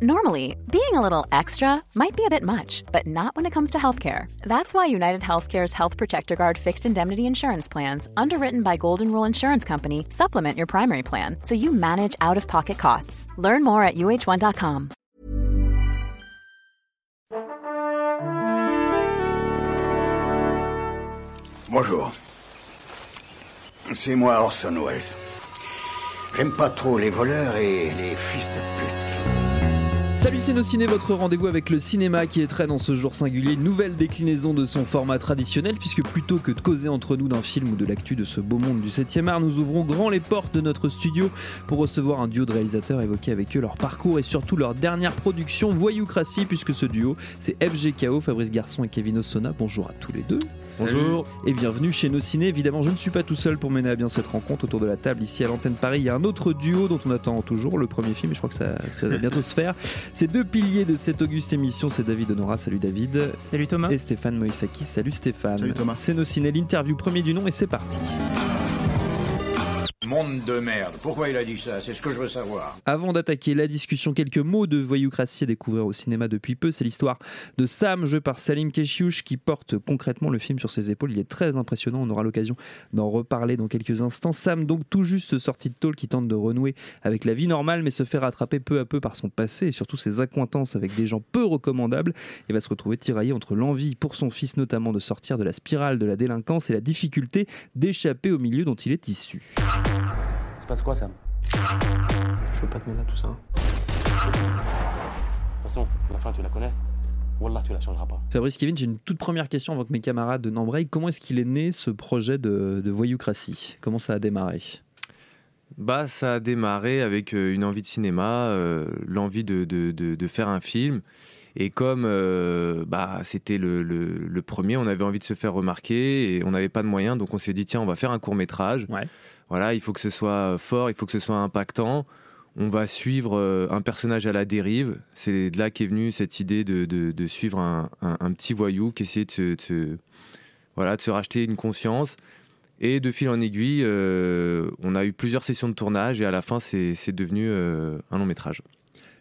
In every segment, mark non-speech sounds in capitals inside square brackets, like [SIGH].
Normally, being a little extra might be a bit much, but not when it comes to healthcare. That's why United Healthcare's Health Protector Guard fixed indemnity insurance plans, underwritten by Golden Rule Insurance Company, supplement your primary plan so you manage out of pocket costs. Learn more at uh1.com. Bonjour. C'est moi Orson Welles. J'aime pas trop les voleurs et les fils de pute. Salut c'est nos ciné, votre rendez-vous avec le cinéma qui est très dans ce jour singulier, une nouvelle déclinaison de son format traditionnel puisque plutôt que de causer entre nous d'un film ou de l'actu de ce beau monde du 7e art, nous ouvrons grand les portes de notre studio pour recevoir un duo de réalisateurs, évoquer avec eux leur parcours et surtout leur dernière production Voyoucratie puisque ce duo c'est FGKO, Fabrice Garçon et Kevin Osona. Bonjour à tous les deux. Bonjour et bienvenue chez Nos Ciné. Évidemment, je ne suis pas tout seul pour mener à bien cette rencontre autour de la table ici à l'antenne Paris. Il y a un autre duo dont on attend toujours le premier film et je crois que ça, ça va bientôt se faire. Ces deux piliers de cette auguste émission, c'est David Honora. Salut David. Salut Thomas. Et Stéphane Moïsaki. Salut Stéphane. Salut Thomas. C'est Nos Ciné, l'interview premier du nom et c'est parti. Monde de merde. Pourquoi il a dit ça? C'est ce que je veux savoir. Avant d'attaquer la discussion, quelques mots de voyoucratie à découvrir au cinéma depuis peu. C'est l'histoire de Sam, joué par Salim Keshiouch, qui porte concrètement le film sur ses épaules. Il est très impressionnant. On aura l'occasion d'en reparler dans quelques instants. Sam, donc tout juste sorti de tôle, qui tente de renouer avec la vie normale, mais se fait rattraper peu à peu par son passé et surtout ses accointances avec des gens peu recommandables. Et va se retrouver tiraillé entre l'envie pour son fils, notamment, de sortir de la spirale de la délinquance et la difficulté d'échapper au milieu dont il est issu. Se passe quoi, Sam? Je veux pas te mêler à tout ça. De toute façon, la fin, tu la connais. Wallah, tu la changeras pas. Fabrice Kevin, j'ai une toute première question avant que mes camarades n'embrayent. Comment est-ce qu'il est né ce projet de, de voyoucratie? Comment ça a démarré? Bah, ça a démarré avec euh, une envie de cinéma, euh, l'envie de, de- de- de faire un film. Et comme euh, bah, c'était le, le- le premier, on avait envie de se faire remarquer et on n'avait pas de moyens, donc on s'est dit tiens, on va faire un court métrage. Ouais. Voilà, il faut que ce soit fort, il faut que ce soit impactant. On va suivre euh, un personnage à la dérive. C'est de là qu'est venue cette idée de, de- de suivre un, un- un petit voyou qui essaie de se, de se- voilà, de se racheter une conscience. Et de fil en aiguille, euh, on a eu plusieurs sessions de tournage et à la fin, c'est c'est devenu euh, un long métrage.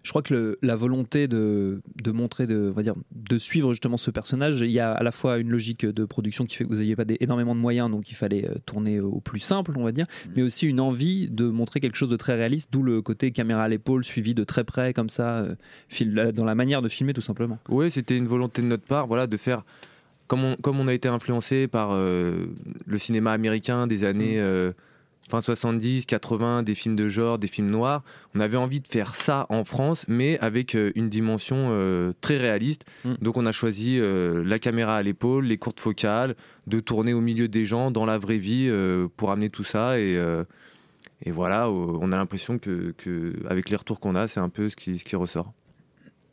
Je crois que le- la volonté de, de montrer, de, on va dire, de suivre justement ce personnage, il y a à la fois une logique de production qui fait que vous n'aviez pas des- énormément de moyens, donc il fallait euh, tourner au plus simple, on va dire, mais aussi une envie de montrer quelque chose de très réaliste, d'où le côté caméra à l'épaule, suivi de très près, comme ça, euh, dans la manière de filmer tout simplement. Oui, c'était une volonté de notre part, voilà, de faire comme on, comme on a été influencé par euh, le cinéma américain des années euh, fin 70, 80, des films de genre, des films noirs. On avait envie de faire ça en France, mais avec euh, une dimension euh, très réaliste. Mm. Donc on a choisi euh, la caméra à l'épaule, les courtes focales, de tourner au milieu des gens dans la vraie vie euh, pour amener tout ça et et voilà, on a l'impression que, que, avec les retours qu'on a, c'est un peu ce qui, ce qui ressort.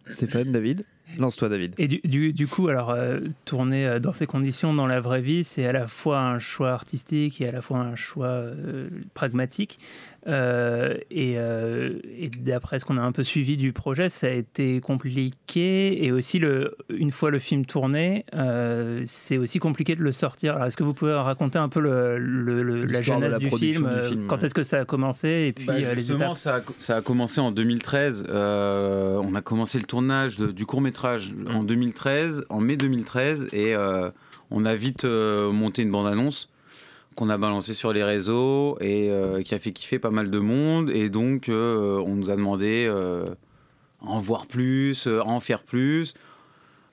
Stéphane, David? Lance-toi, David. Et du, coup, alors, euh, tourner euh, dans ces conditions dans la vraie vie, c'est à la fois un choix artistique et à la fois un choix euh, pragmatique. Euh, et euh, et d'après ce qu'on a un peu suivi du projet, ça a été compliqué. Et aussi, le, une fois le film tourné, euh, c'est aussi compliqué de le sortir. Alors, est-ce que vous pouvez raconter un peu le, le- le- la genèse la du film, du film, Quand ouais. est-ce que ça a commencé Et puis Bah, les justement, étapes ça a, ça a commencé en 2013. Euh, on a commencé le tournage de- du court métrage en 2013, en mai 2013, et euh, on a vite euh, monté une bande-annonce qu'on a balancée sur les réseaux et euh, qui a fait kiffer pas mal de monde. Et donc, euh, on nous a demandé euh, en voir plus, euh, en faire plus.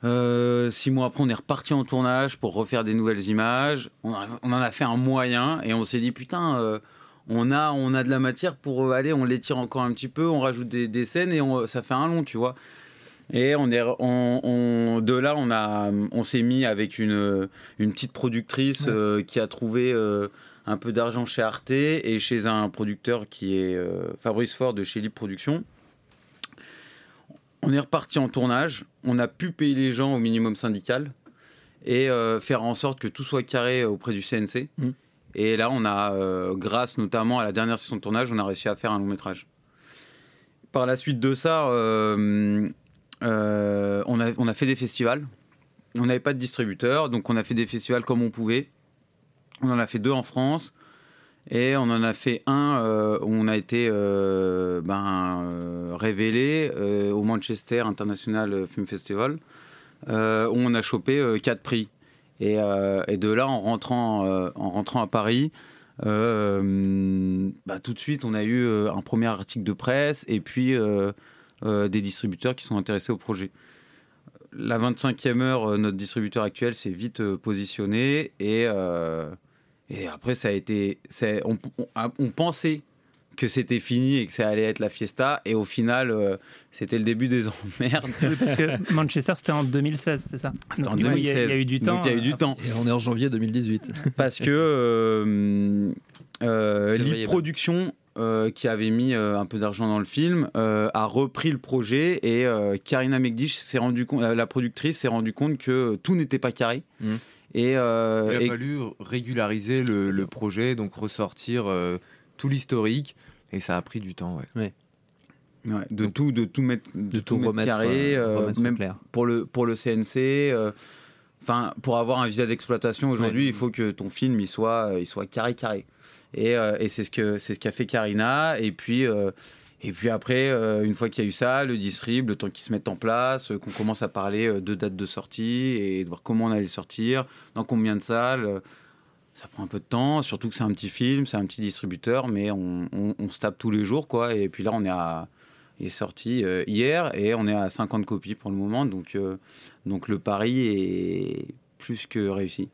Six mois après, on est reparti en tournage pour refaire des nouvelles images. On, en a fait un moyen et on s'est dit putain, on a, on a de la matière pour aller, on l'étire encore un petit peu, on rajoute des, des scènes et on- ça fait un long, tu vois. Et on est, on, on- de là, on a, on s'est mis avec une, une petite productrice euh, qui a trouvé euh, un peu d'argent chez Arte et chez un producteur qui est euh, Fabrice Ford de chez Libre Productions. On est reparti en tournage. On a pu payer les gens au minimum syndical et faire en sorte que tout soit carré auprès du CNC. Mm. Et là, on a, grâce notamment à la dernière session de tournage, on a réussi à faire un long métrage. Par la suite de ça, euh, euh, on, a, fait des festivals. On n'avait pas de distributeur, donc on a fait des festivals comme on pouvait. On en a fait deux en France. Et on en a fait un euh, où on a été euh, ben, révélé au Manchester International Film Festival, où on a chopé quatre prix. Et, de là, en rentrant, en rentrant à Paris, bah, tout de suite, on a eu un premier article de presse et puis des distributeurs qui sont intéressés au projet. La 25e heure, euh, notre distributeur actuel s'est vite euh, positionné et, euh, et après, ça a été. c'est- On, on- on pensait que c'était fini et que ça allait être la fiesta et au final, euh, c'était le début des [LAUGHS] emmerdes. Oui, parce que Manchester, c'était en 2016, c'est ça C'était en Donc, du coup, il y a- 2016. Il y, a eu du temps. Donc, il y a eu du euh, temps. Et on est en janvier 2018. parce que euh, euh, euh, qui avait mis euh, un peu d'argent dans le film, euh, a repris le projet et euh, Karina Megdish s'est rendu compte, la productrice s'est rendu compte que tout n'était pas carré. Mhm. Et, euh, Il a et- fallu régulariser le, le projet, donc ressortir euh, tout l'historique, et ça a pris du temps. Ouais. ouais, de tout, de tout mettre, de, De tout mettre remettre, carré, remettre même clair. pour le pour le CNC. euh, Enfin, pour avoir un visa d'exploitation aujourd'hui, Ouais. il faut que ton film il soit, il soit carré carré. Et, euh, et c'est ce que ce qu'a fait Karina. Et puis euh, et puis après, euh, une fois qu'il y a eu ça, le distrib, le temps qu'ils se mettent en place, qu'on commence à parler de date de sortie et de voir comment on allait sortir, dans combien de salles. ça prend un peu de temps, surtout que c'est un petit film, c'est un petit distributeur, mais on, on- se tape tous les jours, quoi. Et puis là, on est à, est sorti hier et on est à 50 copies pour le moment, donc donc le pari est plus que réussi.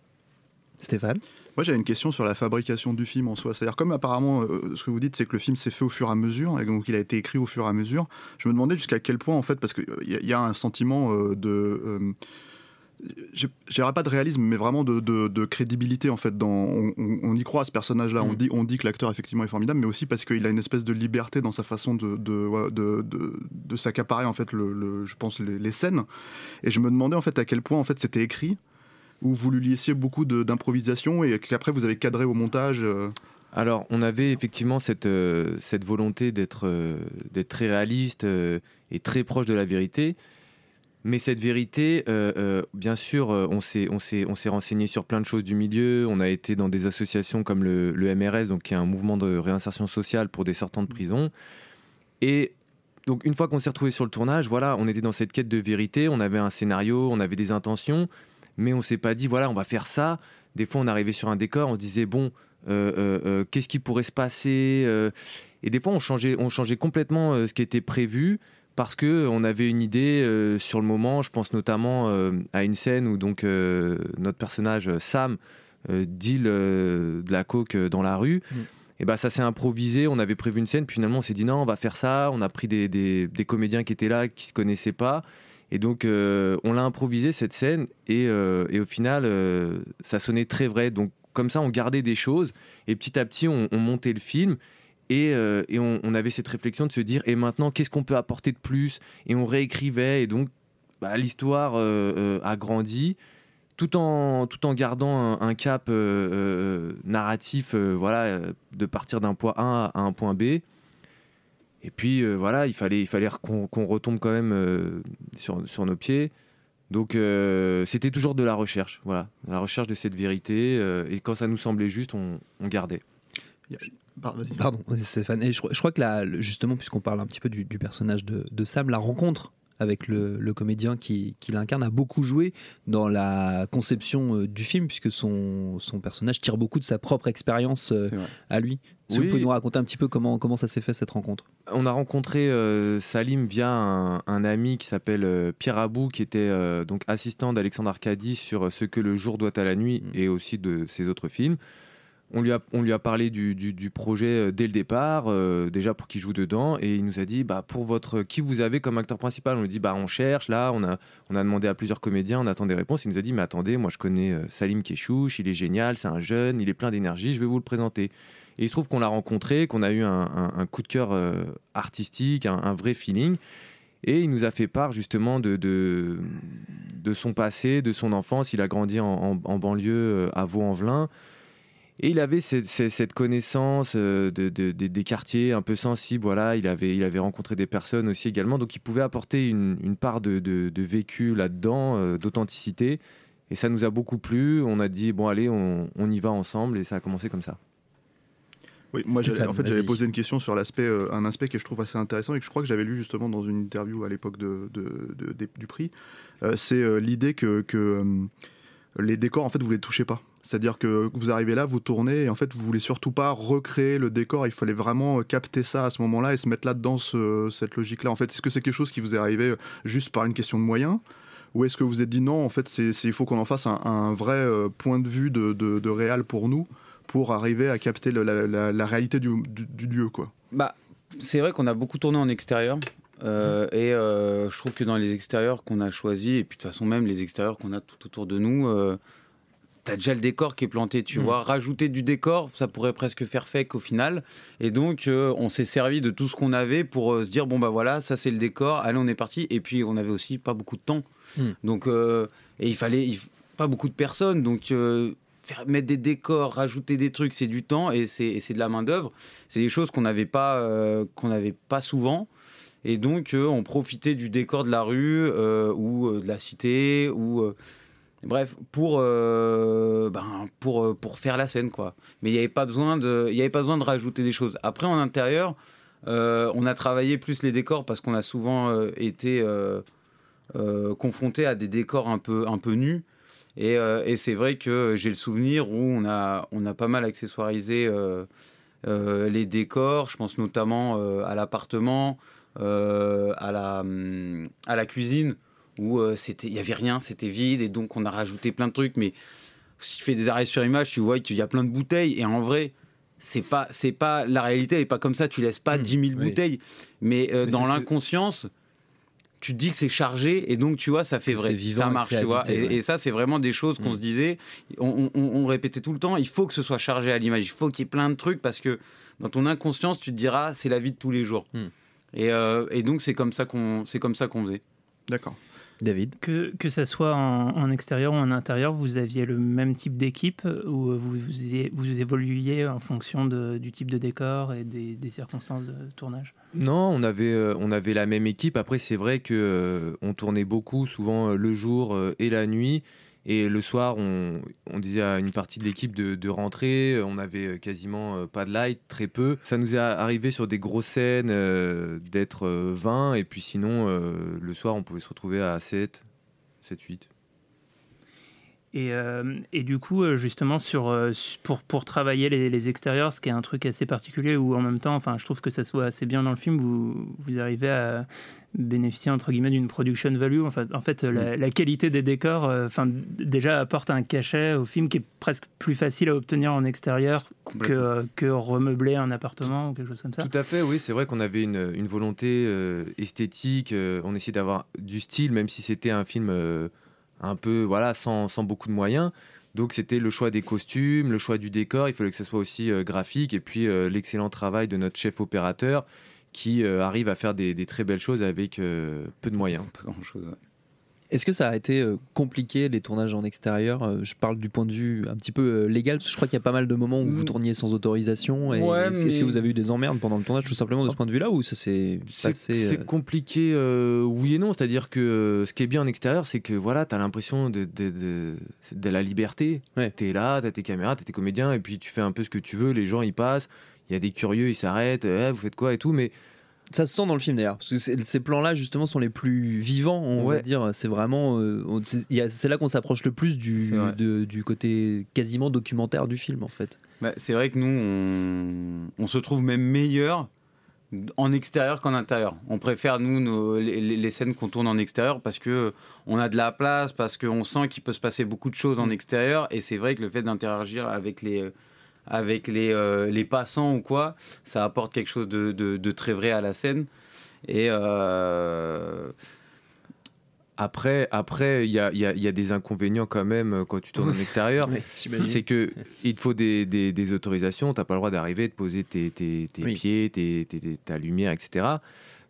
Stéphane Moi, j'avais une question sur la fabrication du film en soi. C'est-à-dire, comme apparemment, euh, ce que vous dites, c'est que le film s'est fait au fur et à mesure, et donc il a été écrit au fur et à mesure. Je me demandais jusqu'à quel point, en fait, parce qu'il y, a- y a un sentiment euh, de. euh, je dirais pas de réalisme, mais vraiment de, de- de crédibilité en fait. Dans, on, on- on y croit à ce personnage-là. On Mm. dit, on dit que l'acteur effectivement est formidable, mais aussi parce qu'il a une espèce de liberté dans sa façon de, de, de, de- de s'accaparer en fait, le, le- je pense les, les scènes. Et je me demandais en fait à quel point en fait c'était écrit, où vous lui laissiez beaucoup d'improvisation et qu'après vous avez cadré au montage. euh, Alors, on avait effectivement cette, euh, cette volonté d'être euh, très réaliste et très proche de la vérité. Mais cette vérité, bien sûr, on s'est renseigné sur plein de choses du milieu. On a été dans des associations comme le, le MRS, donc qui est un mouvement de réinsertion sociale pour des sortants de prison. Et donc, une fois qu'on s'est retrouvé sur le tournage, voilà, on était dans cette quête de vérité. On avait un scénario, on avait des intentions, mais on s'est pas dit, voilà, on va faire ça. Des fois, on arrivait sur un décor, on se disait, bon, euh, euh, euh, qu'est-ce qui pourrait se passer Et des fois, on changeait, on changeait complètement ce qui était prévu parce que on avait une idée euh, sur le moment. Je pense notamment euh, à une scène où donc euh, notre personnage Sam deal de la coke dans la rue. Mm. Et ben ça s'est improvisé. On avait prévu une scène, puis finalement on s'est dit non, on va faire ça. On a pris des, des- des comédiens qui étaient là, qui se connaissaient pas. Et donc, euh, on l'a improvisé cette scène, et, euh, et au final, euh, ça sonnait très vrai. Donc, comme ça, on gardait des choses, et petit à petit, on, on montait le film, et, et on, avait cette réflexion de se dire, et maintenant, qu'est-ce qu'on peut apporter de plus? Et on réécrivait, et donc, bah, l'histoire a grandi, tout en, tout en gardant un, un cap narratif, voilà, de partir d'un point A à un point B. Et puis euh, voilà, il fallait, il fallait qu'on retombe quand même euh, sur, sur nos pieds. Donc euh, c'était toujours de la recherche, voilà, la recherche de cette vérité. euh, et quand ça nous semblait juste, on, on gardait. Pardon, Stéphane. Et je, crois- je crois que là, justement, puisqu'on parle un petit peu du, du personnage de, de Sam, la rencontre avec le, le comédien qui, qui l'incarne a beaucoup joué dans la conception euh, du film, puisque son, son personnage tire beaucoup de sa propre expérience euh, à lui. Si Oui. vous pouvez nous raconter un petit peu comment, comment ça s'est fait cette rencontre? On a rencontré euh, Salim via un, un ami qui s'appelle euh, Pierre Abou, qui était euh, donc assistant d'Alexandre Arcadie sur Ce que le jour doit à la nuit Mm. et aussi de ses autres films. On lui a, on lui a parlé du, du- projet euh, dès le départ, euh, déjà pour qu'il joue dedans, et il nous a dit bah, pour votre qui vous avez comme acteur principal? On lui dit bah on cherche là, on a, on a demandé à plusieurs comédiens, on attend des réponses. Il nous a dit mais attendez, moi je connais euh, Salim Keshouch, il est génial, c'est un jeune, il est plein d'énergie, je vais vous le présenter. Et il se trouve qu'on l'a rencontré, qu'on a eu un, un- coup de cœur artistique, un, vrai feeling. Et il nous a fait part justement de, de, de son passé, de son enfance. Il a grandi en, en- en banlieue à Vaux-en-Velin. Et il avait cette, cette- cette connaissance euh, de, de- de- des quartiers un peu sensibles. Voilà, il avait, il avait rencontré des personnes aussi également. Donc il pouvait apporter une, une part de, de- de vécu là-dedans, euh, d'authenticité. Et ça nous a beaucoup plu. On a dit, bon allez, on, on y va ensemble. Et ça a commencé comme ça. Oui, moi en fait j'avais posé une question sur l'aspect, euh, un aspect que je trouve assez intéressant et que je crois que j'avais lu justement dans une interview à l'époque de, de- de- des- du prix. Euh, c'est euh, l'idée que, que, euh, les décors en fait vous les touchez pas. C'est-à-dire que vous arrivez là, vous tournez et en fait vous voulez surtout pas recréer le décor. Il fallait vraiment euh, capter ça à ce moment-là et se mettre là dedans cette logique-là. En fait, est-ce que c'est quelque chose qui vous est arrivé euh, juste par une question de moyens? Ou est-ce que vous êtes dit non, en fait, c'est, il faut qu'on en fasse un, un vrai euh, point de vue de, de, de réal pour nous, pour arriver à capter le- la, la- la réalité du, du- du lieu, quoi? Bah, c'est vrai qu'on a beaucoup tourné en extérieur. euh, et euh, je trouve que dans les extérieurs qu'on a choisis, et puis de toute façon même les extérieurs qu'on a tout autour de nous, euh, t'as déjà le décor qui est planté, tu Mm. vois. Rajouter du décor, ça pourrait presque faire fake au final. Et donc euh, on s'est servi de tout ce qu'on avait pour euh, se dire bon bah voilà, ça c'est le décor, allez on est parti. Et puis on avait aussi pas beaucoup de temps, Mm. donc euh, et il fallait il pas beaucoup de personnes, donc faire mettre des décors, rajouter des trucs, c'est du temps et c'est de la main d'œuvre. C'est des choses qu'on n'avait pas qu'on n'avait pas souvent. Et donc, on profitait du décor de la rue ou de la cité, ou bref, pour, euh, ben, pour, euh, pour faire la scène, quoi. Mais il n'y avait pas besoin de, avait pas besoin de rajouter des choses. Après, en intérieur, euh, on a travaillé plus les décors parce qu'on a souvent été confronté à des décors un peu, un peu nus. Et, et c'est vrai que j'ai le souvenir où on a, on a pas mal accessoirisé les décors. Je pense notamment à l'appartement, à, la, hum, à la cuisine, où euh, c'était- il n'y avait rien, c'était vide. Et donc on a rajouté plein de trucs. Mais si tu fais des arrêts sur image, tu vois qu'il y a plein de bouteilles. Et en vrai, c'est pas, c'est pas la réalité n'est pas comme ça. Tu laisses pas Mmh, 10 000 oui. bouteilles. Mais, euh, Mais dans que- l'inconscience, tu te dis que c'est chargé et donc tu vois ça fait Que vrai vivant et ça marche tu vois habité, et, ouais. et ça c'est vraiment des choses qu'on Mm. se disait on, on- on répétait tout le temps il faut que ce soit chargé à l'image il faut qu'il y ait plein de trucs parce que dans ton inconscience tu te diras c'est la vie de tous les jours Mm. et, euh, et donc c'est comme ça qu'on c'est comme ça qu'on faisait D'accord. David Que, que ça soit en, en extérieur ou en intérieur, vous aviez le même type d'équipe ou vous, vous, évoluiez en fonction de- du type de décor et des, des circonstances de tournage? Non, on avait, euh, on avait la même équipe. Après, c'est vrai que euh, on tournait beaucoup, souvent euh, le jour et la nuit. Et le soir, on, disait à une partie de l'équipe de, rentrer. On avait euh, quasiment euh, pas de light, très peu. Ça nous est arrivé sur des grosses scènes euh, d'être euh, 20. Et puis sinon, le soir, on pouvait se retrouver à 7, 7, 8. Et, euh, et du coup, euh, justement, sur, euh, pour, pour travailler les, les extérieurs, ce qui est un truc assez particulier, où en même temps, enfin, je trouve que ça soit assez bien dans le film, vous, vous arrivez à bénéficier, entre guillemets, d'une production value. En fait, en fait la, la qualité des décors, euh, déjà apporte un cachet au film qui est presque plus facile à obtenir en extérieur que, euh, remeubler un appartement ou quelque chose comme ça. Tout à fait, oui, c'est vrai qu'on avait une, une volonté esthétique, on essayait d'avoir du style, même si c'était un film un peu, voilà, sans, beaucoup de moyens. Donc c'était le choix des costumes, le choix du décor, il fallait que ça soit aussi euh, graphique, et puis euh, l'excellent travail de notre chef opérateur qui euh, arrive à faire des, très belles choses avec peu de moyens. pas grand chose Est-ce que ça a été euh, compliqué les tournages en extérieur Euh, Je parle du point de vue un petit peu euh, légal, parce que je crois qu'il y a pas mal de moments où vous Mm. tourniez sans autorisation. Et Ouais, est-ce, que vous avez eu des emmerdes pendant le tournage, tout simplement de ce point de vue-là, ou ça s'est C'est passé c'est euh, compliqué, euh, oui et non. C'est-à-dire que euh, ce qui est bien en extérieur, c'est que voilà, tu as l'impression de, de, de, de la liberté. Ouais. Tu es là, tu as tes caméras, tu as tes comédiens, et puis tu fais un peu ce que tu veux. Les gens, ils passent. Il y a des curieux, ils s'arrêtent. Eh, vous faites quoi et tout? Mais Ça se sent dans le film d'ailleurs, parce que ces plans-là justement sont les plus vivants, on va dire. C'est vraiment, euh, c'est là qu'on s'approche le plus du, de- côté quasiment documentaire du film en fait. Bah, c'est vrai que nous, on, on se trouve même meilleur en extérieur qu'en intérieur. On préfère, nous, nos- les, les- les scènes qu'on tourne en extérieur parce que on a de la place, parce qu'on sent qu'il peut se passer beaucoup de choses en extérieur. Et c'est vrai que le fait d'interagir avec les, avec les, euh, les passants ou quoi, ça apporte quelque chose de, de- de très vrai à la scène. Et euh, après, après, il y a, y a- y a des inconvénients quand même euh, quand tu tournes en [LAUGHS] extérieur. C'est que il te faut des, des- des autorisations. T'as pas le droit d'arriver, de poser tes, tes- tes Oui. pieds, tes- ta lumière, etc.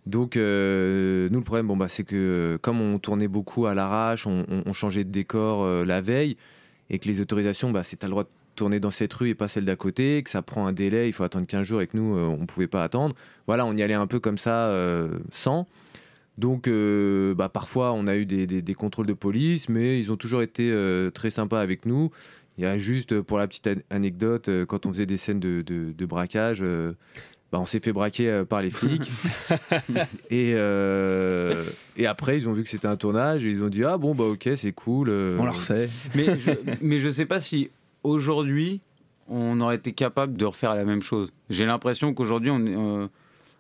Donc euh, nous le problème, bon bah c'est que comme on tournait beaucoup à l'arrache, on, on- on changeait de décor euh, la veille et que les autorisations, bah c'est t'as le droit de tourner dans cette rue et pas celle d'à côté, que ça prend un délai, il faut attendre 15 jours et que nous euh, on pouvait pas attendre. Voilà, on y allait un peu comme ça euh, sans. Donc, euh, bah, parfois, on a eu des, des- des contrôles de police, mais ils ont toujours été euh, très sympas avec nous. Il y a juste, pour la petite an- anecdote, euh, quand on faisait des scènes de, de- de braquage, euh, bah, on s'est fait braquer euh, par les flics. [LAUGHS] et, euh, et après, ils ont vu que c'était un tournage et ils ont dit Ah bon, bah ok, c'est cool. euh, On la refait. Mais je, mais je sais pas si aujourd'hui on aurait été capable de refaire la même chose. J'ai l'impression qu'aujourd'hui on est, euh,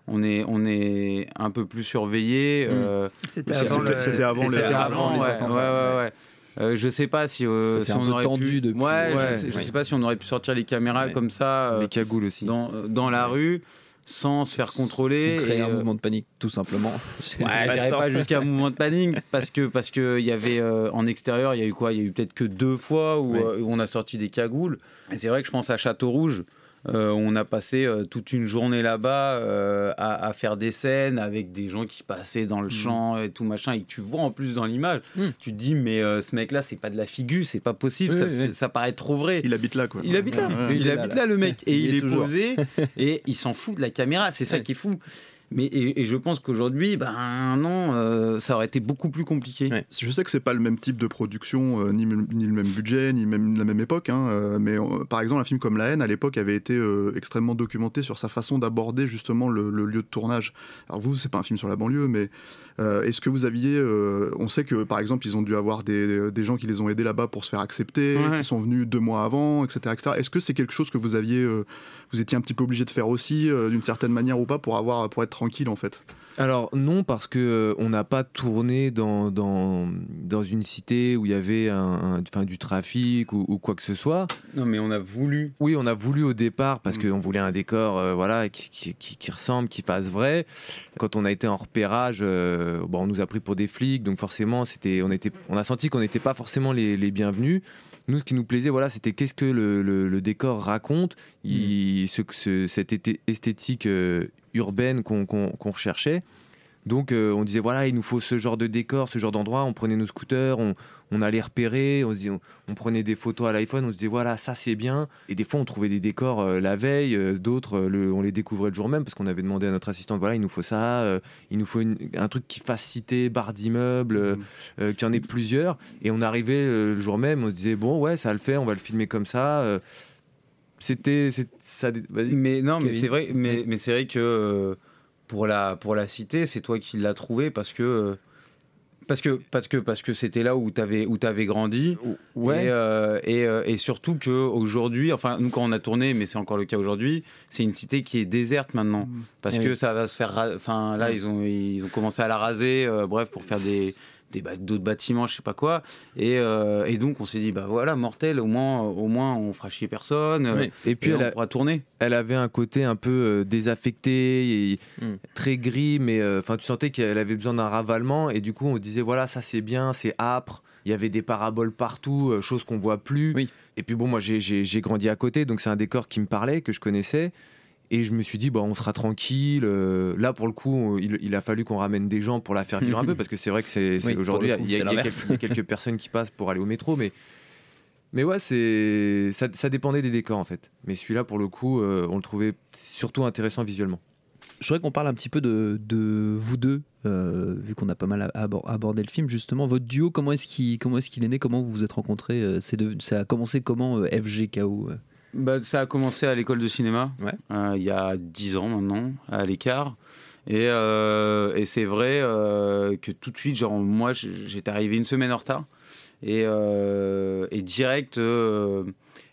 on est, on est un peu plus surveillé. euh, C'était C'était- avant, le- c'était avant C'était avant avant, les attentats. ouais, ouais, ouais. Euh, je sais pas si, euh, Ça si on aurait tendu pu. depuis. Ouais, Ouais, je, sais, je ouais. sais pas si on aurait pu sortir les caméras Ouais. comme ça euh, les cagoules aussi. dans, dans la rue sans se faire contrôler. On crée et, un euh, mouvement de panique, tout simplement. [LAUGHS] Ouais, j'irais pas jusqu'à un mouvement de panique [LAUGHS] parce que parce que il y avait euh, en extérieur, il y a eu quoi? Il y a eu peut-être que deux fois où, euh, où on a sorti des cagoules. Et c'est vrai que je pense à Château Rouge. Euh, on a passé euh, toute une journée là-bas euh, à, à faire des scènes avec des gens qui passaient dans le champ et tout machin et que tu vois en plus dans l'image. Mm. Tu te dis mais euh, ce mec-là c'est pas de la figure, c'est pas possible, Oui, ça, oui, paraît trop vrai. Il habite là, quoi. Il habite là, Ouais, il, ouais. il est habite là, là, le mec et Il est posé [LAUGHS] et il s'en fout de la caméra, c'est ça Ouais. qui est fou. Mais et, et je pense qu'aujourd'hui, ben non, euh, ça aurait été beaucoup plus compliqué. Ouais. Je sais que c'est pas le même type de production, euh, ni, ni le même budget, ni même la même époque. hein, euh, mais par exemple, un film comme La haine, à l'époque, avait été euh, extrêmement documenté sur sa façon d'aborder justement le, le lieu de tournage. Alors vous, c'est pas un film sur la banlieue, mais euh, est-ce que vous aviez, euh, on sait que par exemple, ils ont dû avoir des, des gens qui les ont aidés là-bas pour se faire accepter, Ouais. qui sont venus deux mois avant, etc., etc. Est-ce que c'est quelque chose que vous aviez, euh, vous étiez un petit peu obligé de faire aussi, euh, d'une certaine manière ou pas, pour avoir, pour être tranquille en fait Alors non, parce que euh, on n'a pas tourné dans, dans, dans une cité où il y avait un, un- du trafic ou, ou quoi que ce soit. Non, mais on a voulu. Oui, on a voulu au départ parce Mm. qu'on voulait un décor euh, voilà, qui, qui- qui- qui ressemble, qui fasse vrai. Quand on a été en repérage, euh, bon, on nous a pris pour des flics, donc forcément, c'était, on, était, on a senti qu'on n'était pas forcément les, les bienvenus. Nous, ce qui nous plaisait, voilà, c'était qu'est-ce que le, le- le décor raconte, il- ce, ce- cette esthétique euh, urbaine qu'on recherchait. Donc, euh, on disait, voilà, il nous faut ce genre de décor, ce genre d'endroit. On prenait nos scooters, on, on allait repérer, on, se dit- on, on prenait des photos à l'iPhone, on se disait, voilà, ça c'est bien. Et des fois, on trouvait des décors euh, la veille, euh, d'autres, le- on les découvrait le jour même parce qu'on avait demandé à notre assistante, voilà, il nous faut ça, il nous faut une- un truc qui fasse cité, barre d'immeuble, euh, qu'il y en ait plusieurs. Et on arrivait le jour même, on disait, bon, ouais, ça le fait, on va le filmer comme ça. C'était. ça-. Mais non, mais c'est vrai, mais, mais c'est vrai que pour la pour la cité, c'est toi qui l'as trouvé parce que parce que parce que parce que c'était là où t'avais où t'avais grandi. Ouais. Et, euh, et, euh, et surtout que aujourd'hui, enfin nous quand on a tourné, mais c'est encore le cas aujourd'hui, c'est une cité qui est déserte maintenant parce Eh que oui. ça va se faire. Enfin là, ils ont ils ont commencé à la raser, euh, bref, pour faire des des d'autres bâtiments, je sais pas quoi. Et, euh, et donc on s'est dit bah voilà, mortel, au moins au moins on fera chier personne. euh, Oui. Et puis, et elle on a- pourra tourner. elle avait un côté un peu euh, désaffecté, et Mm. très gris, mais euh, enfin tu sentais qu'elle avait besoin d'un ravalement et du coup on disait voilà ça c'est bien, c'est âpre. Il y avait des paraboles partout, euh, chose qu'on voit plus. Oui. Et puis bon moi j'ai grandi à côté, donc c'est un décor qui me parlait, que je connaissais. Et je me suis dit, bah, on sera tranquille. euh, là, pour le coup, il, il a fallu qu'on ramène des gens pour la faire vivre un peu, [LAUGHS] parce que c'est vrai que c'est Oui, aujourd'hui, il y, a- y quelques- il y a quelques personnes qui passent pour aller au métro, mais mais ouais, c'est ça, ça dépendait des décors en fait. Mais celui-là, pour le coup, euh, on le trouvait surtout intéressant visuellement. Je voudrais qu'on parle un petit peu de, de vous deux, euh, vu qu'on a pas mal abor- abordé le film. Justement, votre duo, comment est-ce qu'il comment est-ce qu'il est né? Comment vous vous êtes rencontrés? C'est devenu- Ça a commencé comment FGKO Bah, ça a commencé à l'école de cinéma, Ouais. euh, il y a 10 ans maintenant, à l'écart. Et, euh, et c'est vrai euh, que tout de suite, genre, moi, j'étais arrivé une semaine en retard. Et, et direct,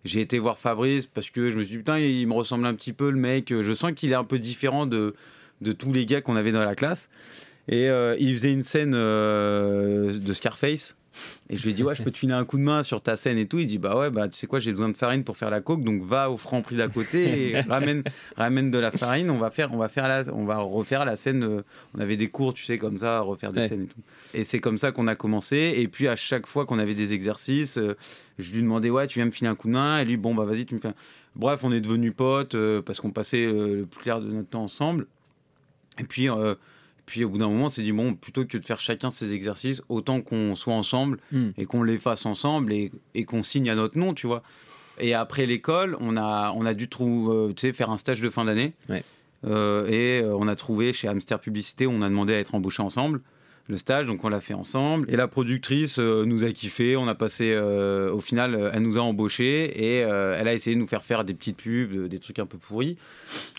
j'ai été voir Fabrice parce que je me suis dit, putain, il me ressemble un petit peu, le mec. Je sens qu'il est un peu différent de, de tous les gars qu'on avait dans la classe. Et il faisait une scène de Scarface. Et je lui ai dit, ouais, je peux te filer un coup de main sur ta scène et tout. Il dit, bah ouais, bah tu sais quoi, j'ai besoin de farine pour faire la coke, donc va au franc prix d'à côté et [LAUGHS] ramène, ramène de la farine. On va faire, on va faire la, on va refaire la scène. euh, On avait des cours, tu sais, comme ça, refaire des Ouais. scènes et tout. Et c'est comme ça qu'on a commencé. Et puis à chaque fois qu'on avait des exercices, euh, je lui demandais, ouais, tu viens me filer un coup de main? Et lui, bon, bah vas-y, tu me fais. un- Bref, on est devenus potes euh, parce qu'on passait le plus clair de notre temps ensemble. Et puis, euh, puis au bout d'un moment, on s'est dit, bon, plutôt que de faire chacun ses exercices, autant qu'on soit ensemble Hmm. et qu'on les fasse ensemble et, et qu'on signe à notre nom, tu vois. Et après l'école, on a, on a dû trouver, euh, tu sais, faire un stage de fin d'année. Ouais. Euh, et euh, on a trouvé chez Hamster Publicité, on a demandé à être embauchés ensemble. Le stage, donc on l'a fait ensemble. Et la productrice euh, nous a kiffé, on a passé, euh, au final, euh, elle nous a embauchés et euh, elle a essayé de nous faire faire des petites pubs, des trucs un peu pourris.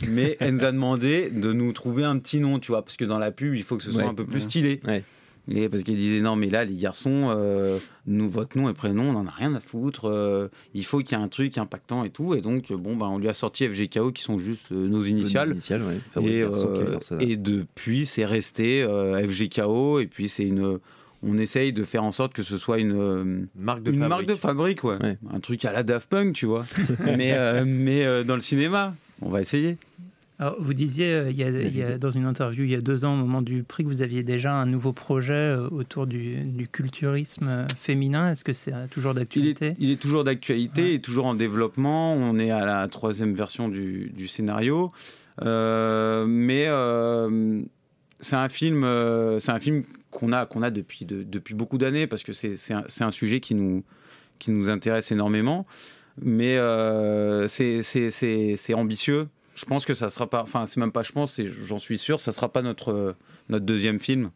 Mais elle nous a demandé de nous trouver un petit nom, tu vois, parce que dans la pub, il faut que ce soit Ouais. un peu plus stylé. Ouais. Et parce qu'elle disait non, mais là, les garçons, euh, nous, votre nom et prénom, on n'en a rien à foutre. euh, il faut qu'il y ait un truc impactant et tout. Et donc, euh, bon, bah, on lui a sorti FGKO qui sont juste euh, nos initiales. Initial, ouais. Et, euh, depuis, c'est resté euh, FGKO. Et puis, c'est une. On essaye de faire en sorte que ce soit une, Marque de une fabrique. marque de fabrique, ouais. Ouais. Un truc à la Daft Punk, tu vois. [LAUGHS] mais euh, mais euh, dans le cinéma, on va essayer. Alors, vous disiez euh, il y a, il y a- dans une interview il y a deux ans, au moment du prix, que vous aviez déjà un nouveau projet euh, autour du, du culturisme euh, féminin. Est-ce que c'est toujours d'actualité? il est toujours d'actualité, Ouais. il est toujours en développement. On est à la troisième version du, du scénario. Euh, mais euh, c'est un film, euh, c'est un film qu'on a, qu'on a depuis, de- depuis beaucoup d'années parce que c'est un, un sujet qui nous, qui nous intéresse énormément. Mais c'est ambitieux. Je pense que ça sera pas, enfin, c'est même pas je pense, j'en suis sûr, ça sera pas notre, notre deuxième film.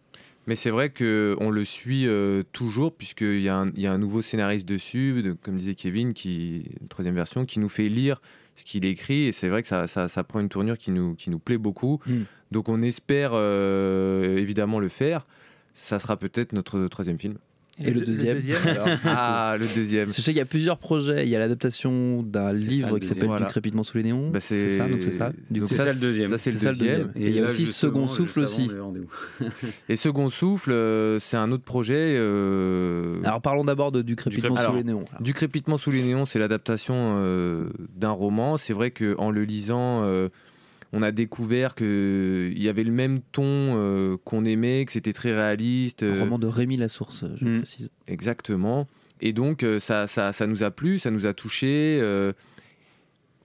Mais c'est vrai qu'on le suit euh, toujours, puisqu'il y, a un- y a un nouveau scénariste dessus, de- comme disait Kevin, qui, une troisième version, qui nous fait lire ce qu'il écrit. Et c'est vrai que ça, ça- ça prend une tournure qui nous, qui nous plaît beaucoup. Mm. Donc on espère euh, évidemment le faire. Ça sera peut-être notre troisième film. Et le deuxième, [LAUGHS] alors Ah, le deuxième. Je sais qu'il y a plusieurs projets. Il y a l'adaptation d'un livre ça, qui s'appelle. Du crépitement sous les néons. Bah, c'est ça, donc c'est ça. Du donc coup, c'est ça le deuxième. Ça, c'est le C'est ça, le deuxième. Et il y a là, aussi Second Souffle aussi. [LAUGHS] Et Second Souffle, euh, c'est un autre projet. euh, Alors parlons d'abord de Du crépitement Alors, sous les néons. Du crépitement sous les néons, c'est l'adaptation euh, d'un roman. C'est vrai qu'en le lisant, euh, on a découvert qu'il y avait le même ton euh, qu'on aimait, que c'était très réaliste. Un euh, roman de Rémi Lassource, je Mm. précise. Exactement. Et donc, euh, ça, ça, ça nous a plu, ça nous a touché. euh,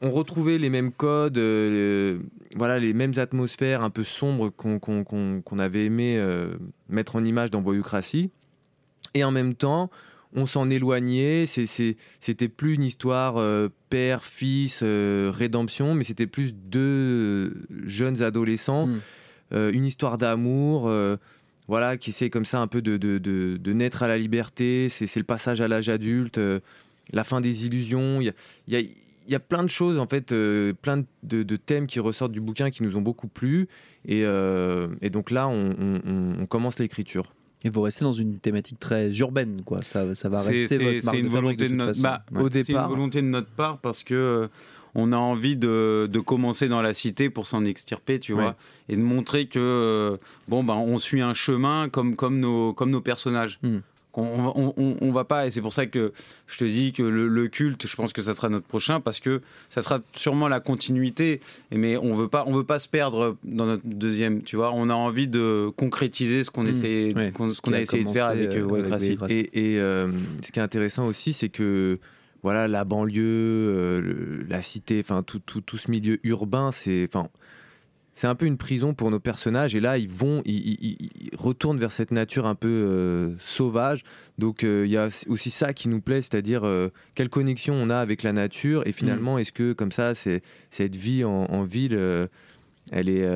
on retrouvait les mêmes codes, euh, voilà, les mêmes atmosphères un peu sombres qu'on avait aimé euh, mettre en image dans Voyoucratie. Et en même temps, on s'en éloignait. C'était plus une histoire euh, père, fils, euh, rédemption, mais c'était plus deux jeunes adolescents, Mm. euh, une histoire d'amour. euh, voilà, qui essaie comme ça un peu de, de, de- de naître à la liberté. C'est le passage à l'âge adulte, euh, la fin des illusions. Il y a, il y a- il y a plein de choses, en fait, euh, plein de, thèmes qui ressortent du bouquin qui nous ont beaucoup plu. Et, euh, et donc là, on, on- on- on commence l'écriture. Et vous restez dans une thématique très urbaine, quoi. Ça, ça va rester c'est- votre c'est marque une de volonté de de toute notre- façon. bah, Ouais. au C'est une départ. volonté de notre part parce que euh, on a envie de, de commencer dans la cité pour s'en extirper, tu Ouais. vois, et de montrer que euh, bon ben on suit un chemin comme comme nos comme nos personnages. Hmm. On, on, on va pas et c'est pour ça que je te dis que le, le culte, je pense que ça sera notre prochain parce que ça sera sûrement la continuité. Mais on veut pas on veut pas se perdre dans notre deuxième, tu vois. On a envie de concrétiser ce qu'on Hmm. Ouais. ce qu'on a a essayé de faire avec euh, euh, avec. Et, et, euh, ce qui est intéressant aussi, c'est que voilà, la banlieue, euh, la cité, enfin tout, tout, tout ce milieu urbain, c'est enfin c'est un peu une prison pour nos personnages. Et là, ils vont, ils, ils- ils- ils retournent vers cette nature un peu euh, sauvage. Donc euh, il y a aussi ça qui nous plaît, c'est-à-dire euh, quelle connexion on a avec la nature. Et finalement, est-ce que comme ça, c'est cette vie en, en ville, elle est,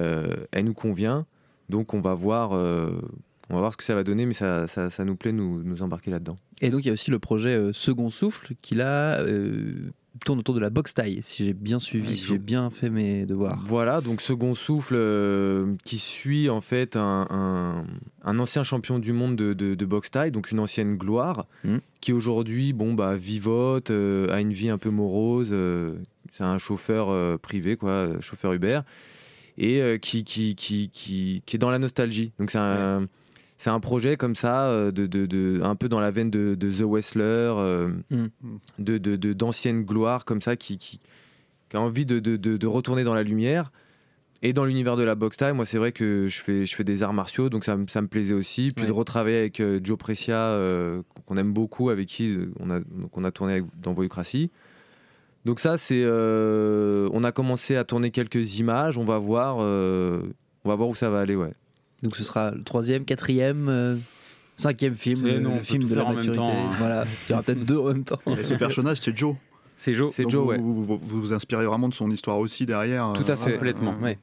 elle nous convient? Donc on va voir. on va voir ce que ça va donner, mais ça, ça, ça nous plaît nous, nous embarquer là-dedans. Et donc il y a aussi le projet Second Souffle qui là tourne autour de la boxe taille, si j'ai bien suivi, si j'ai bien fait mes devoirs. Voilà, donc Second Souffle euh, qui suit en fait un, un- un ancien champion du monde de, de, de boxe taille, donc une ancienne gloire, Mhm. qui aujourd'hui bon, bah, vivote, euh, a une vie un peu morose, euh, c'est un chauffeur euh, privé, quoi, chauffeur Uber, et qui, qui, qui, qui, qui est dans la nostalgie. Donc c'est un, c'est un projet comme ça, euh, de, de, de- un peu dans la veine de, The Wrestler, euh, Mhm. de, d'anciennes gloires comme ça, qui, qui, qui a envie de, de, de, de retourner dans la lumière. Et dans l'univers de la boxe taille, moi c'est vrai que je fais, je fais des arts martiaux, donc ça, me- ça me plaisait aussi. Puis Ouais. de retravailler avec euh, Joe Precia, euh, qu'on aime beaucoup, avec qui on a, on a tourné avec- dans Voyoucratie. Donc ça, c'est, on a commencé à tourner quelques images, on va voir, on va voir où ça va aller, ouais. Donc ce sera le troisième, quatrième, euh, cinquième film, le, non, film de la même maturité. temps, hein. Voilà, il y aura peut-être deux en même temps. Et ce personnage, c'est Joe. C'est Joe. C'est Joe, vous, ouais. vous, vous- vous vous inspirez vraiment de son histoire aussi derrière. Tout à euh, fait. Complètement. Ouais.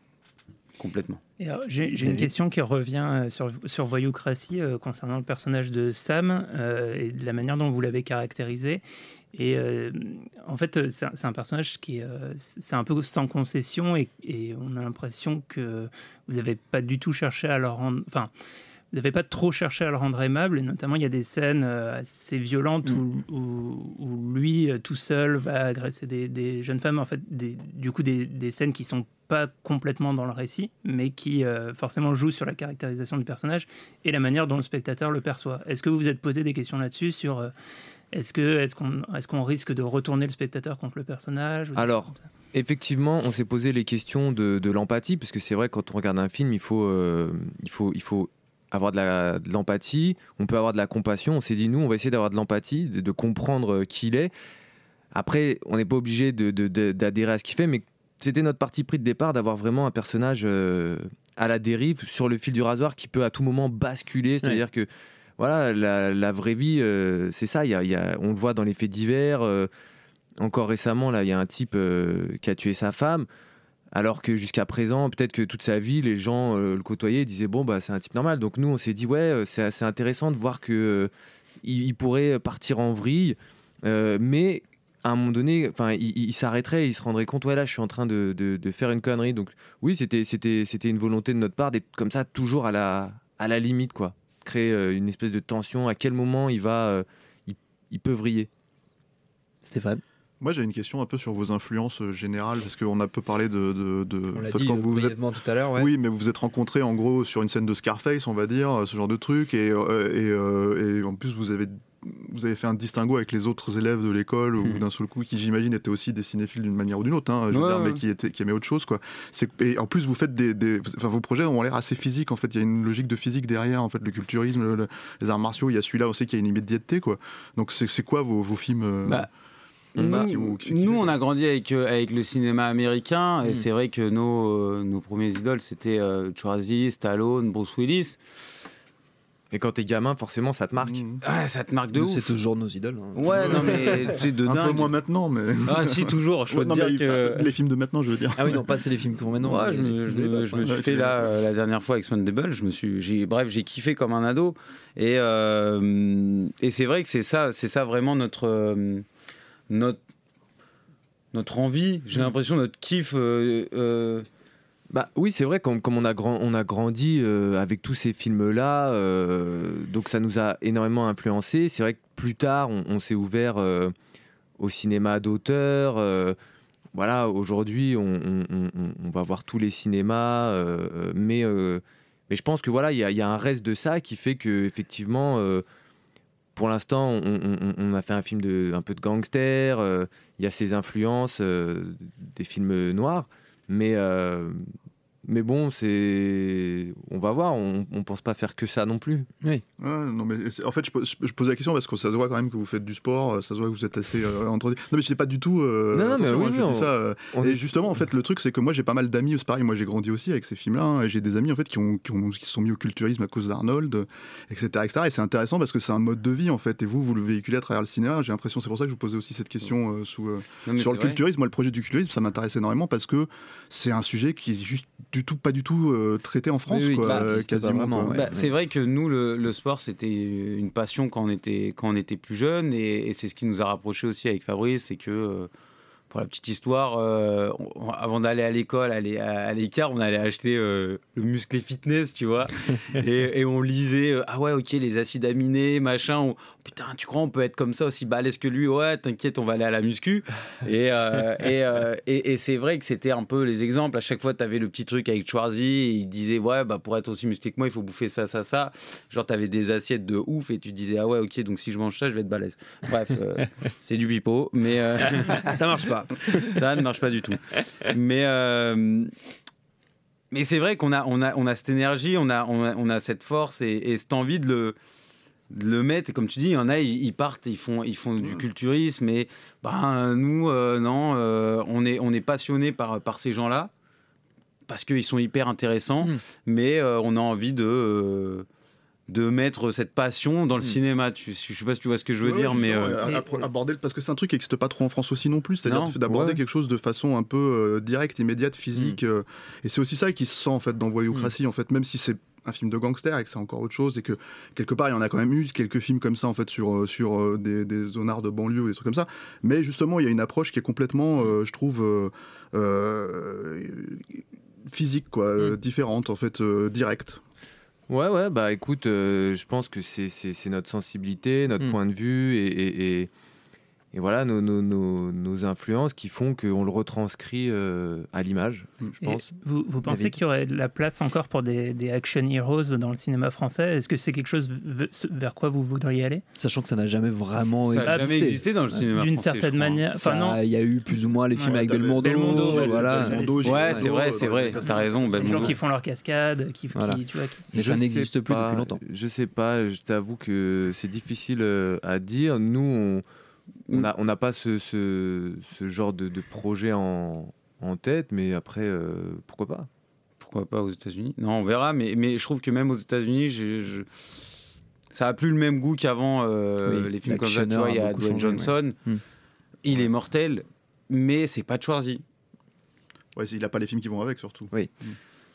complètement. J'ai une question qui revient euh, sur, sur Voyoucratie euh, concernant le personnage de Sam euh, et de la manière dont vous l'avez caractérisé. Et euh, en fait, c'est un, personnage qui est, c'est un peu sans concession et, et on a l'impression que vous n'avez pas du tout cherché à le rendre. Enfin, vous n'avez pas trop cherché à le rendre aimable. Et notamment, il y a des scènes assez violentes où, où- où lui, tout seul, va agresser des, des jeunes femmes. En fait, des- du coup, des, des scènes qui sont pas complètement dans le récit, mais qui euh, forcément jouent sur la caractérisation du personnage et la manière dont le spectateur le perçoit. Est-ce que vous vous êtes posé des questions là-dessus sur euh, est-ce que est-ce qu'on est-ce qu'on risque de retourner le spectateur contre le personnage Alors, Effectivement, on s'est posé les questions de, de l'empathie, parce que c'est vrai, quand on regarde un film, il faut, euh, il faut, il faut avoir de l'empathie, on peut avoir de la compassion. On s'est dit, nous, on va essayer d'avoir de l'empathie, de, de comprendre qui il est. Après, on n'est pas obligé de- de- de- d'adhérer à ce qu'il fait, mais c'était notre parti pris de départ d'avoir vraiment un personnage euh, à la dérive, sur le fil du rasoir, qui peut à tout moment basculer. C'est-à-dire que voilà, la, la vraie vie, euh, c'est ça. y a- y a- on le voit dans les faits divers. euh, encore récemment, là, il y a un type qui a tué sa femme. Alors que jusqu'à présent, peut-être que toute sa vie, les gens le côtoyaient et disaient bon, bah, c'est un type normal. Donc nous, on s'est dit ouais, c'est assez intéressant de voir que il, il pourrait partir en vrille, mais à un moment donné, enfin, il, il s'arrêterait, il se rendrait compte ouais là, je suis en train de, de- de faire une connerie. Donc oui, c'était c'était c'était une volonté de notre part d'être comme ça, toujours à la à la limite quoi, créer euh, une espèce de tension. À quel moment il va, euh, il, il peut vriller? Stéphane? Moi, j'ai une question un peu sur vos influences euh, générales, parce qu'on a peu parlé de. de, de- On l'a dit quand vous vous êtes brièvement tout à l'heure. ouais. Oui, mais vous vous êtes rencontrés en gros sur une scène de Scarface, on va dire, ce genre de truc, et, euh, et, euh, et en plus vous avez vous avez fait un distinguo avec les autres élèves de l'école, ou d'un seul coup, qui j'imagine étaient aussi des cinéphiles d'une manière ou d'une autre, hein, je veux Ouais, dire, mais qui, étaient, qui aimaient autre chose, quoi. Et en plus, vous faites des, des- enfin, vos projets ont l'air assez physiques, en fait. Il y a une logique de physique derrière, en fait, le culturisme, le- le- les arts martiaux. Il y a celui-là aussi qui a une immédiateté, quoi. Donc, c'est quoi vos, vos films euh, Bah, Nous, vous- nous, on a grandi avec, euh, avec le cinéma américain et Mm. c'est vrai que nos, euh, nos premiers idoles c'était euh, Schwarzy, Stallone, Bruce Willis. Et quand t'es gamin, forcément, ça te marque. Mmh. Ah, ça te marque de Nous, ouf. C'est toujours nos idoles. hein. Ouais, non mais [LAUGHS] c'est de Un dingue. peu moins maintenant, mais. Ah si, toujours. Je peux Ouais, te non, dire que. [LAUGHS] Les films de maintenant, je veux dire. Ah oui, non, pas c'est les films qu'on maintenant. Ouais, je me, je me- je suis fait là euh, la dernière fois avec Spendable. Je me suis, j'ai, bref, j'ai kiffé comme un ado. Et, euh, et c'est vrai que c'est ça, c'est ça vraiment notre, euh, notre, notre envie. J'ai l'impression notre kiff. Bah oui, c'est vrai, comme, comme on, a grand, on a grandi euh, avec tous ces films-là, euh, donc ça nous a énormément influencé. C'est vrai que plus tard, on, s'est ouvert euh, au cinéma d'auteur. voilà, aujourd'hui, on, on- va voir tous les cinémas, mais, mais je pense que voilà, il y, y a un reste de ça qui fait que effectivement, pour l'instant, on, a fait un film de un peu de gangster. Il y a ces influences des films noirs. Mais, mais bon, c'est. On va voir, on, on pense pas faire que ça non plus. Ouais, non, mais en fait, je, pose- je pose la question parce que ça se voit quand même que vous faites du sport, euh, ça se voit que vous êtes assez euh, entre. Non, mais je sais pas du tout. euh, Non, non, mais oui, hein, je oui, dis on- ça. euh, On et justement, en fait, le truc, c'est que moi, j'ai pas mal d'amis, c'est pareil, moi, j'ai grandi aussi avec ces films-là, hein, et j'ai des amis, en fait, qui, ont, qui, ont- qui se sont mis au culturisme à cause d'Arnold, etc., etc. Et c'est intéressant parce que c'est un mode de vie, en fait, et vous, vous le véhiculez à travers le cinéma. J'ai l'impression, c'est pour ça que je vous posais aussi cette question euh, sous, euh, non, sur le vrai. culturisme. Moi, le projet du culturisme, ça m'intéresse énormément parce que c'est un sujet qui est juste du tout, pas du tout euh, traité en France, Oui, oui, quoi, bah, euh, quasiment. ouais. Bah, c'est vrai que nous, le, le sport, c'était une passion quand on était, quand on était plus jeune, et, et c'est ce qui nous a rapprochés aussi avec Fabrice, c'est que, euh, pour la petite histoire, euh, on- avant d'aller à l'école, aller à, à l'écart, on allait acheter le musclé fitness, tu vois, [LAUGHS] et, et on lisait, ah ouais, ok, les acides aminés, machin, on- putain, tu crois on peut être comme ça aussi balèze que lui, ouais, t'inquiète, on va aller à la muscu, [LAUGHS] et, euh, et, euh, et- et c'est vrai que c'était un peu les exemples. À chaque fois, tu avais le petit truc avec Schwarzy, et il disait, ouais, bah, pour être aussi musclé que moi, il faut bouffer ça, ça, ça. Genre, tu avais des assiettes de ouf et tu disais, ah ouais, ok, donc si je mange ça, je vais être balèze. Bref, euh, [LAUGHS] c'est du pipeau, mais [LAUGHS] Ça marche pas. ça ne marche pas du tout. Mais. mais c'est vrai qu'on a, on a, on a cette énergie, on a, on a, on a cette force et, et cette envie de le, le mettre. Et comme tu dis, il y en a, ils, ils partent, ils font, ils font du culturisme. Et ben, nous, euh, non, euh, on est, on est passionnés par, par ces gens-là parce qu'ils sont hyper intéressants. Mm. Mais euh, on a envie de. de mettre cette passion dans le cinéma. Tu, je sais pas si tu vois ce que je veux Ouais, dire, ouais, mais euh, aborder parce que c'est un truc qui n'existe pas trop en France aussi non plus, c'est-à-dire d'aborder ouais. quelque chose de façon un peu euh, directe, immédiate, physique, Mm. euh, et c'est aussi ça qui se sent en fait dans Voyoucratie en fait, même si c'est un film de gangster et que c'est encore autre chose et que quelque part il y en a quand même eu quelques films comme ça en fait sur euh, sur euh, des, des zonards de banlieue ou des trucs comme ça, mais justement il y a une approche qui est complètement, euh, je trouve. euh, euh, physique quoi Mm. différente en fait euh, directe Ouais, ouais, bah écoute, euh, je pense que c'est- notre sensibilité, notre Mm. point de vue et, et- et- et voilà nos, nos- nos- nos influences qui font qu'on le retranscrit euh, à l'image, je Et pense. Vous, vous pensez qu'il y aurait de la place encore pour des, des action heroes dans le cinéma français? Est-ce que c'est quelque chose vers quoi vous voudriez aller? Sachant que ça n'a jamais vraiment ça n'a jamais existé dans le cinéma D'une français, je certaine manière. Enfin. Il y a eu plus ou moins les films Ouais, avec Belmondo. Belmondo, ouais, voilà. Belmondo, Ouais, c'est vrai, Belmondo, c'est vrai. T'as raison, Les gens Belmondo. qui font leur cascade, qui, Voilà. qui- tu vois, qui- Mais Je ça n'existe plus depuis longtemps. Je sais pas, je t'avoue que c'est difficile euh, à dire. Nous, on on Mm. n'a on n'a pas ce, ce, ce genre de, de projet en, en tête, mais après, euh, pourquoi pas? Pourquoi pas aux États-Unis? Non, on verra, mais, mais je trouve que même aux États-Unis, je- ça a plus le même goût qu'avant. euh, Oui, les films comme ça, tu l'actionneur vois, il y a Dwayne changé, Johnson. ouais. Hmm. Il est mortel, mais c'est pas de Schwarzy. ouais il a pas les films qui vont avec surtout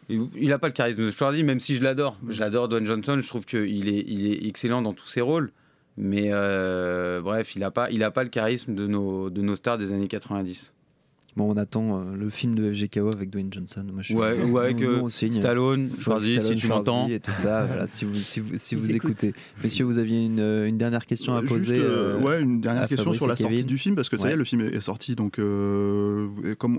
Il il a pas le charisme de Schwarzy, même si je l'adore. Hmm. J'adore Dwayne Johnson, je trouve qu'il est, il est excellent dans tous ses rôles. Mais euh, bref, il a pas, le charisme de nos, de nos stars des années 90. Bon, on attend euh, le film de FGKO avec Dwayne Johnson. Moi, je Ouais, ou avec euh, on signe. Stallone, Schwarzy, si tu m'entends. Et tout ça, voilà, si vous, si vous, si vous écoutez. Messieurs, vous aviez une, une dernière question à poser. Juste, euh, euh, ouais, une dernière question Fabrice sur la sortie du film, parce que ça y est, le film est est sorti. Donc, euh,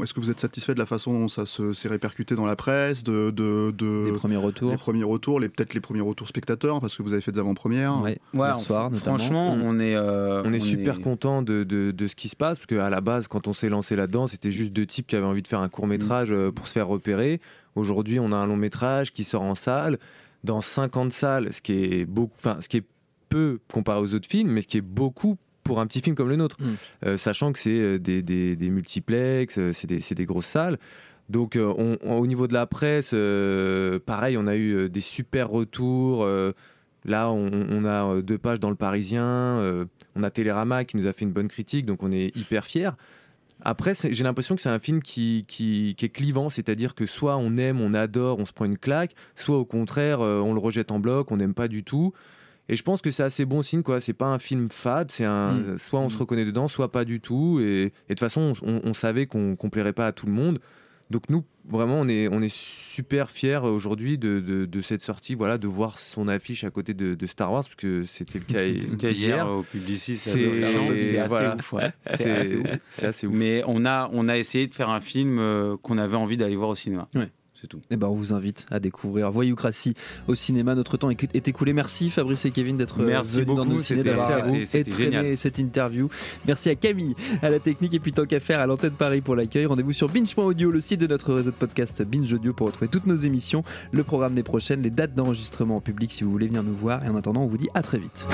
est-ce que vous êtes satisfait de la façon dont ça se- s'est répercuté dans la presse, de, de, de- des premiers retours. les premiers retours, les peut-être les premiers retours spectateurs, parce que vous avez fait des avant-premières. Ouais, Ouais, hier on- soir, notamment. franchement, Mm. on est, euh, on est super content de, de- de ce qui se passe, parce qu'à la base, quand on s'est lancé là-dedans, c'était juste deux types qui avaient envie de faire un court métrage Mm. pour se faire repérer. Aujourd'hui, on a un long métrage qui sort en salle, dans 50 salles, ce qui est beaucoup, enfin, ce qui est peu comparé aux autres films, mais ce qui est beaucoup pour un petit film comme le nôtre, Mm. Euh, sachant que c'est euh, des, des, des multiplex, euh, c'est des, des grosses salles. Donc, euh, on- on- au niveau de la presse, euh, pareil, on a eu euh, des super retours. euh, là, on, on a euh, deux pages dans le Parisien. euh, on a Télérama qui nous a fait une bonne critique, donc on est hyper fiers. Après, j'ai l'impression que c'est un film qui, qui, qui est clivant, c'est-à-dire que soit on aime, on adore, on se prend une claque, soit au contraire, euh, on le rejette en bloc, on n'aime pas du tout. Et je pense que c'est assez bon signe, quoi. C'est pas un film fade, c'est un. Mm. Soit on se Mm. reconnaît dedans, soit pas du tout. Et, et de toute façon, on, on savait qu'on qu'on plairait pas à tout le monde. Donc nous, vraiment, on est, on est super fiers aujourd'hui de, de, de cette sortie, voilà, de voir son affiche à côté de, de Star Wars, parce que c'était le cas, [LAUGHS] C'était le cas hier hier. au Publicis. à C'est- Sophia-Jean, c'est assez voilà. ouf. ouais. [LAUGHS] C'est assez ouf. c'est assez ouf. Mais on a, on a essayé de faire un film euh, qu'on avait envie d'aller voir au cinéma. Ouais. C'est tout. Eh ben, on vous invite à découvrir Voyoucratie au cinéma. Notre temps est écoulé. Merci Fabrice et Kevin d'être euh, venus dans nos ciné, d'avoir génial. cette interview. Merci à Camille, à la technique et puis tant qu'à faire à l'antenne Paris pour l'accueil. Rendez-vous sur binge.audio, le site de notre réseau de podcast Binge Audio pour retrouver toutes nos émissions, le programme des prochaines, les dates d'enregistrement en public si vous voulez venir nous voir. Et en attendant, on vous dit à très vite.